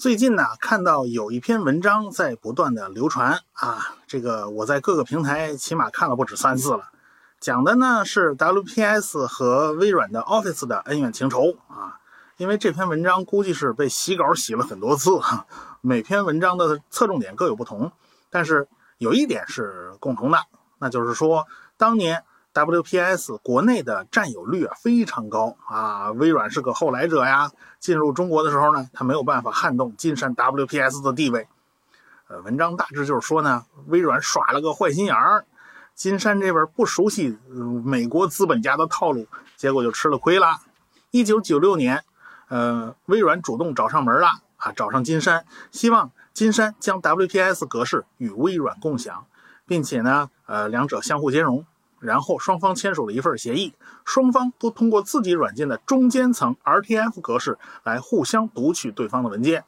最近呢，看到有一篇文章在不断的流传啊，这个我在各个平台起码看了不止三次了。讲的呢是 WPS 和微软的 Office 的恩怨情仇啊。因为这篇文章估计是被洗稿洗了很多次，每篇文章的侧重点各有不同，但是有一点是共同的，那就是说当年 WPS 国内的占有率啊非常高啊，微软是个后来者呀。进入中国的时候呢，他没有办法撼动金山 WPS 的地位。呃，文章大致就是说呢，微软耍了个坏心眼儿，金山这边不熟悉美国资本家的套路，结果就吃了亏了。一九九六年。呃，微软主动找上门了啊，找上金山，希望金山将 WPS 格式与微软共享，并且呢，呃，两者相互兼容。然后双方签署了一份协议，双方都通过自己软件的中间层 RTF 格式来互相读取对方的文件。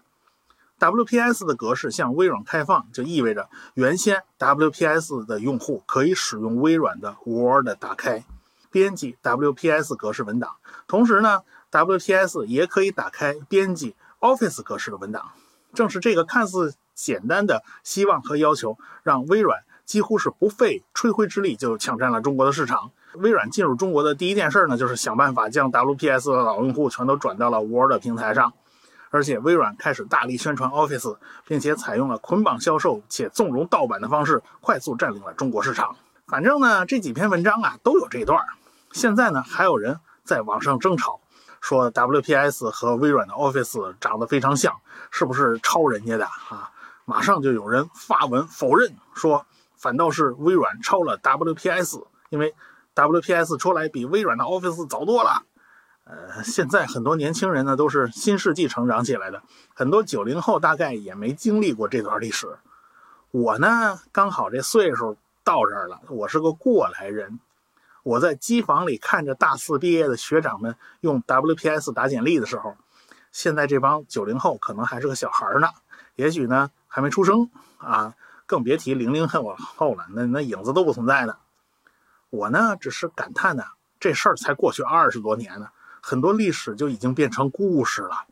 WPS 的格式向微软开放，就意味着原先 WPS 的用户可以使用微软的 Word 打开、编辑 WPS 格式文档，同时呢。WPS 也可以打开编辑 Office 格式的文档。正是这个看似简单的希望和要求，让微软几乎是不费吹灰之力就抢占了中国的市场。微软进入中国的第一件事呢，就是想办法将 WPS 的老用户全都转到了 Word 平台上。而且微软开始大力宣传 Office，并且采用了捆绑销售且纵容盗版的方式，快速占领了中国市场。反正呢，这几篇文章啊都有这一段。现在呢，还有人在网上争吵。说 WPS 和微软的 Office 长得非常像，是不是抄人家的啊？马上就有人发文否认，说反倒是微软抄了 WPS，因为 WPS 出来比微软的 Office 早多了。呃，现在很多年轻人呢都是新世纪成长起来的，很多九零后大概也没经历过这段历史。我呢刚好这岁数到这儿了，我是个过来人。我在机房里看着大四毕业的学长们用 WPS 打简历的时候，现在这帮九零后可能还是个小孩呢，也许呢还没出生啊，更别提零零后后了，那那影子都不存在的。我呢只是感叹呢，这事儿才过去二十多年呢，很多历史就已经变成故事了。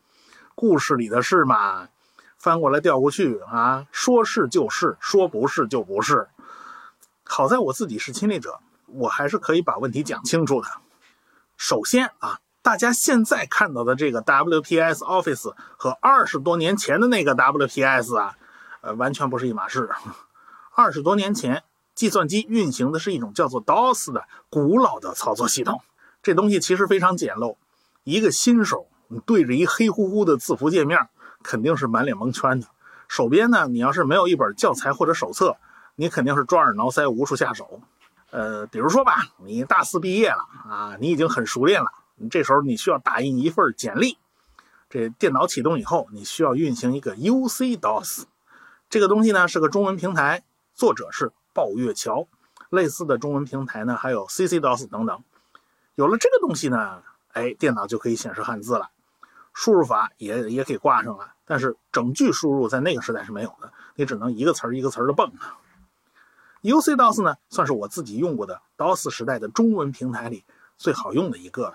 故事里的事嘛，翻过来调过去啊，说是就是，说不是就不是。好在我自己是亲历者。我还是可以把问题讲清楚的。首先啊，大家现在看到的这个 WPS Office 和二十多年前的那个 WPS 啊，呃，完全不是一码事。二十多年前，计算机运行的是一种叫做 DOS 的古老的操作系统，这东西其实非常简陋。一个新手，你对着一黑乎乎的字符界面，肯定是满脸蒙圈的。手边呢，你要是没有一本教材或者手册，你肯定是抓耳挠腮，无处下手。呃，比如说吧，你大四毕业了啊，你已经很熟练了。你这时候你需要打印一份简历，这电脑启动以后，你需要运行一个 UC DOS，这个东西呢是个中文平台，作者是鲍月桥。类似的中文平台呢还有 CC DOS 等等。有了这个东西呢，哎，电脑就可以显示汉字了，输入法也也给挂上了。但是整句输入在那个时代是没有的，你只能一个词儿一个词儿的蹦。UC DOS 呢，算是我自己用过的 DOS 时代的中文平台里最好用的一个了。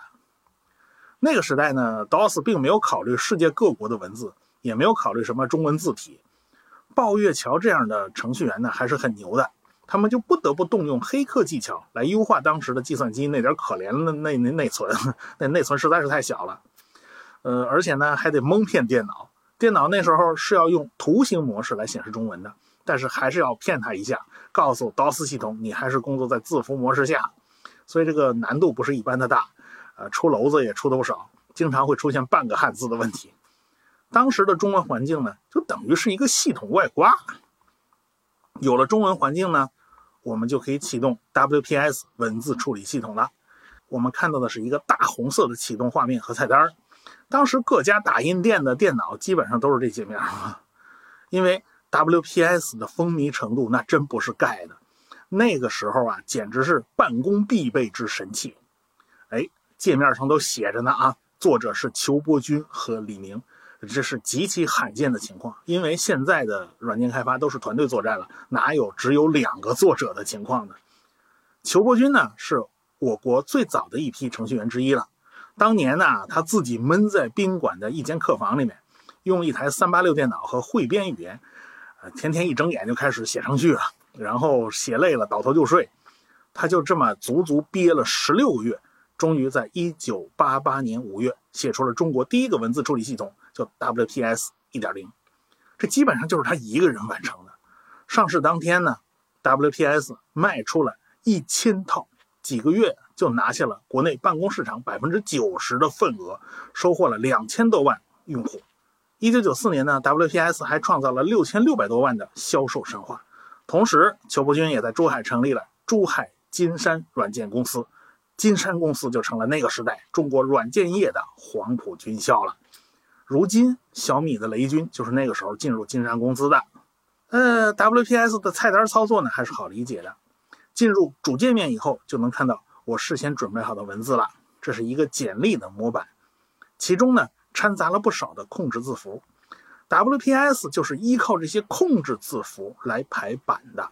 那个时代呢，DOS 并没有考虑世界各国的文字，也没有考虑什么中文字体。鲍月桥这样的程序员呢，还是很牛的，他们就不得不动用黑客技巧来优化当时的计算机那点可怜的那那内存，那内存实在是太小了。呃，而且呢，还得蒙骗电脑，电脑那时候是要用图形模式来显示中文的。但是还是要骗他一下，告诉 DOS 系统你还是工作在字符模式下，所以这个难度不是一般的大，呃，出篓子也出的不少，经常会出现半个汉字的问题。当时的中文环境呢，就等于是一个系统外挂。有了中文环境呢，我们就可以启动 WPS 文字处理系统了。我们看到的是一个大红色的启动画面和菜单当时各家打印店的电脑基本上都是这界面，因为。WPS 的风靡程度那真不是盖的，那个时候啊，简直是办公必备之神器。哎，界面上都写着呢啊，作者是裘伯君和李明，这是极其罕见的情况，因为现在的软件开发都是团队作战了，哪有只有两个作者的情况呢？裘伯君呢，是我国最早的一批程序员之一了。当年呢，他自己闷在宾馆的一间客房里面。用一台三八六电脑和汇编语言，呃，天天一睁眼就开始写程序了，然后写累了倒头就睡。他就这么足足憋了十六个月，终于在一九八八年五月写出了中国第一个文字处理系统，叫 WPS 一点零。这基本上就是他一个人完成的。上市当天呢，WPS 卖出了一千套，几个月就拿下了国内办公市场百分之九十的份额，收获了两千多万用户。一九九四年呢，WPS 还创造了六千六百多万的销售神话。同时，裘伯钧也在珠海成立了珠海金山软件公司，金山公司就成了那个时代中国软件业的黄埔军校了。如今，小米的雷军就是那个时候进入金山公司的。呃，WPS 的菜单操作呢还是好理解的。进入主界面以后，就能看到我事先准备好的文字了。这是一个简历的模板，其中呢掺杂了不少的控制字符。WPS 就是依靠这些控制字符来排版的。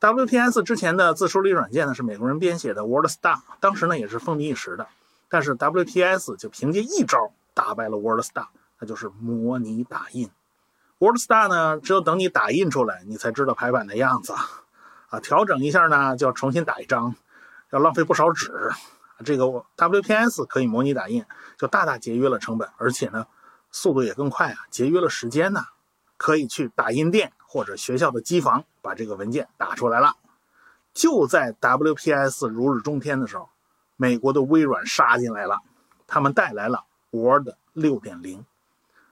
WPS 之前的自处理软件呢是美国人编写的 WordStar，当时呢也是风靡一时的。但是 WPS 就凭借一招。打败了 WordStar，那就是模拟打印。WordStar 呢，只有等你打印出来，你才知道排版的样子啊。调整一下呢，就要重新打一张，要浪费不少纸。这个 WPS 可以模拟打印，就大大节约了成本，而且呢，速度也更快啊，节约了时间呢。可以去打印店或者学校的机房把这个文件打出来了。就在 WPS 如日中天的时候，美国的微软杀进来了，他们带来了。Word 6.0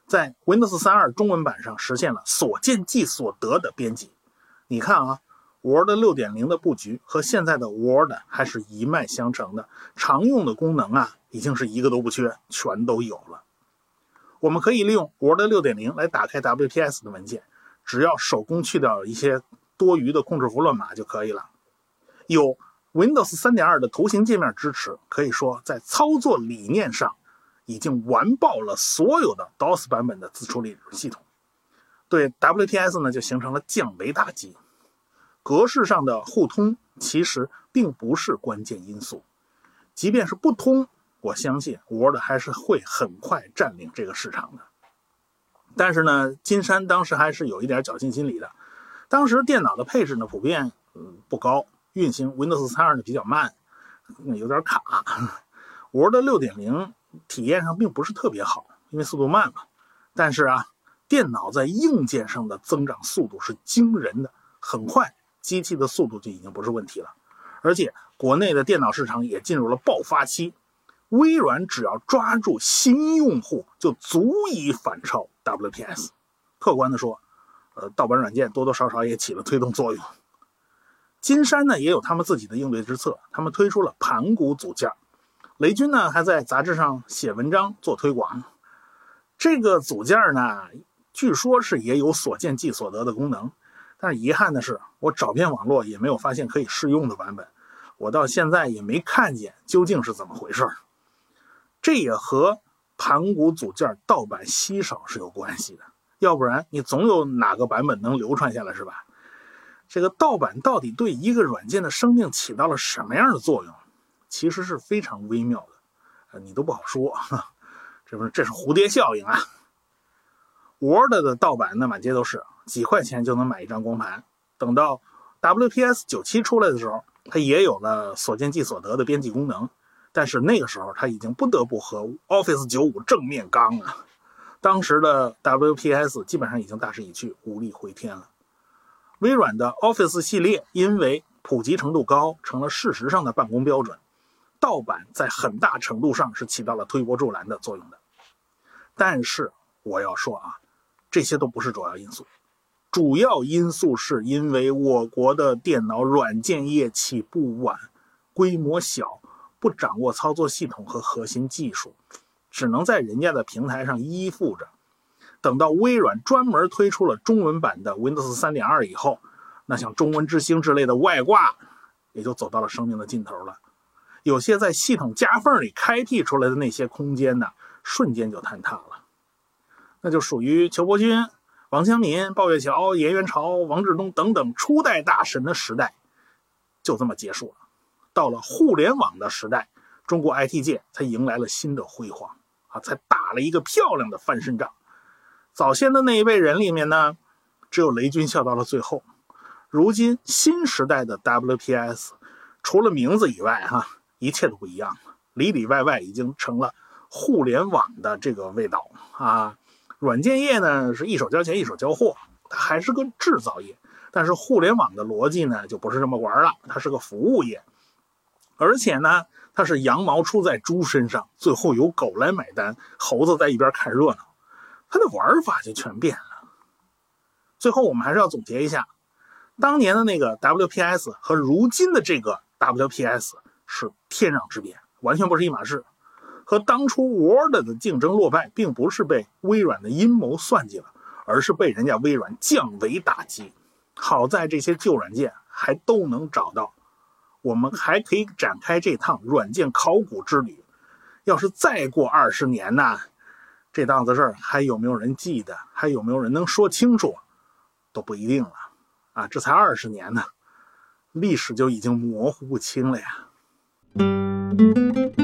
在 Windows 3.2中文版上实现了所见即所得的编辑。你看啊，Word 6.0的布局和现在的 Word 还是一脉相承的，常用的功能啊，已经是一个都不缺，全都有了。我们可以利用 Word 6.0来打开 WPS 的文件，只要手工去掉一些多余的控制符乱码就可以了。有 Windows 3.2的图形界面支持，可以说在操作理念上。已经完爆了所有的 DOS 版本的自处理系统，对 WPS 呢就形成了降维打击。格式上的互通其实并不是关键因素，即便是不通，我相信 Word 还是会很快占领这个市场的。但是呢，金山当时还是有一点侥幸心理的。当时电脑的配置呢普遍嗯不高，运行 Windows 3.2呢比较慢，有点卡。Word 6.0。体验上并不是特别好，因为速度慢嘛。但是啊，电脑在硬件上的增长速度是惊人的，很快机器的速度就已经不是问题了。而且国内的电脑市场也进入了爆发期，微软只要抓住新用户，就足以反超 WPS。客观的说，呃，盗版软件多多少少也起了推动作用。金山呢也有他们自己的应对之策，他们推出了盘古组件。雷军呢还在杂志上写文章做推广，这个组件呢，据说是也有所见即所得的功能，但是遗憾的是，我找遍网络也没有发现可以试用的版本，我到现在也没看见究竟是怎么回事这也和盘古组件盗版稀少是有关系的，要不然你总有哪个版本能流传下来是吧？这个盗版到底对一个软件的生命起到了什么样的作用？其实是非常微妙的，呃，你都不好说，这不是这是蝴蝶效应啊。Word 的盗版那满街都是，几块钱就能买一张光盘。等到 WPS 九七出来的时候，它也有了所见即所得的编辑功能，但是那个时候它已经不得不和 Office 九五正面刚了。当时的 WPS 基本上已经大势已去，无力回天了。微软的 Office 系列因为普及程度高，成了事实上的办公标准。盗版在很大程度上是起到了推波助澜的作用的，但是我要说啊，这些都不是主要因素，主要因素是因为我国的电脑软件业起步晚，规模小，不掌握操作系统和核心技术，只能在人家的平台上依附着。等到微软专门推出了中文版的 Windows 3.2以后，那像中文之星之类的外挂也就走到了生命的尽头了。有些在系统夹缝里开辟出来的那些空间呢，瞬间就坍塌了。那就属于裘伯钧、王江民、鲍月桥、严元朝、王志东等等初代大神的时代，就这么结束了。到了互联网的时代，中国 IT 界才迎来了新的辉煌啊，才打了一个漂亮的翻身仗。早先的那一辈人里面呢，只有雷军笑到了最后。如今新时代的 WPS，除了名字以外，哈，一切都不一样了，里里外外已经成了互联网的这个味道啊。软件业呢是一手交钱一手交货，它还是个制造业。但是互联网的逻辑呢就不是这么玩了，它是个服务业，而且呢它是羊毛出在猪身上，最后由狗来买单，猴子在一边看热闹，它的玩法就全变了。最后我们还是要总结一下，当年的那个 WPS 和如今的这个 WPS 是天壤之别，完全不是一码事。和当初 Word 的竞争落败，并不是被微软的阴谋算计了，而是被人家微软降维打击。好在这些旧软件还都能找到，我们还可以展开这趟软件考古之旅。要是再过二十年呢，这档子事儿还有没有人记得？还有没有人能说清楚？都不一定了。啊，这才二十年呢，历史就已经模糊不清了呀。Música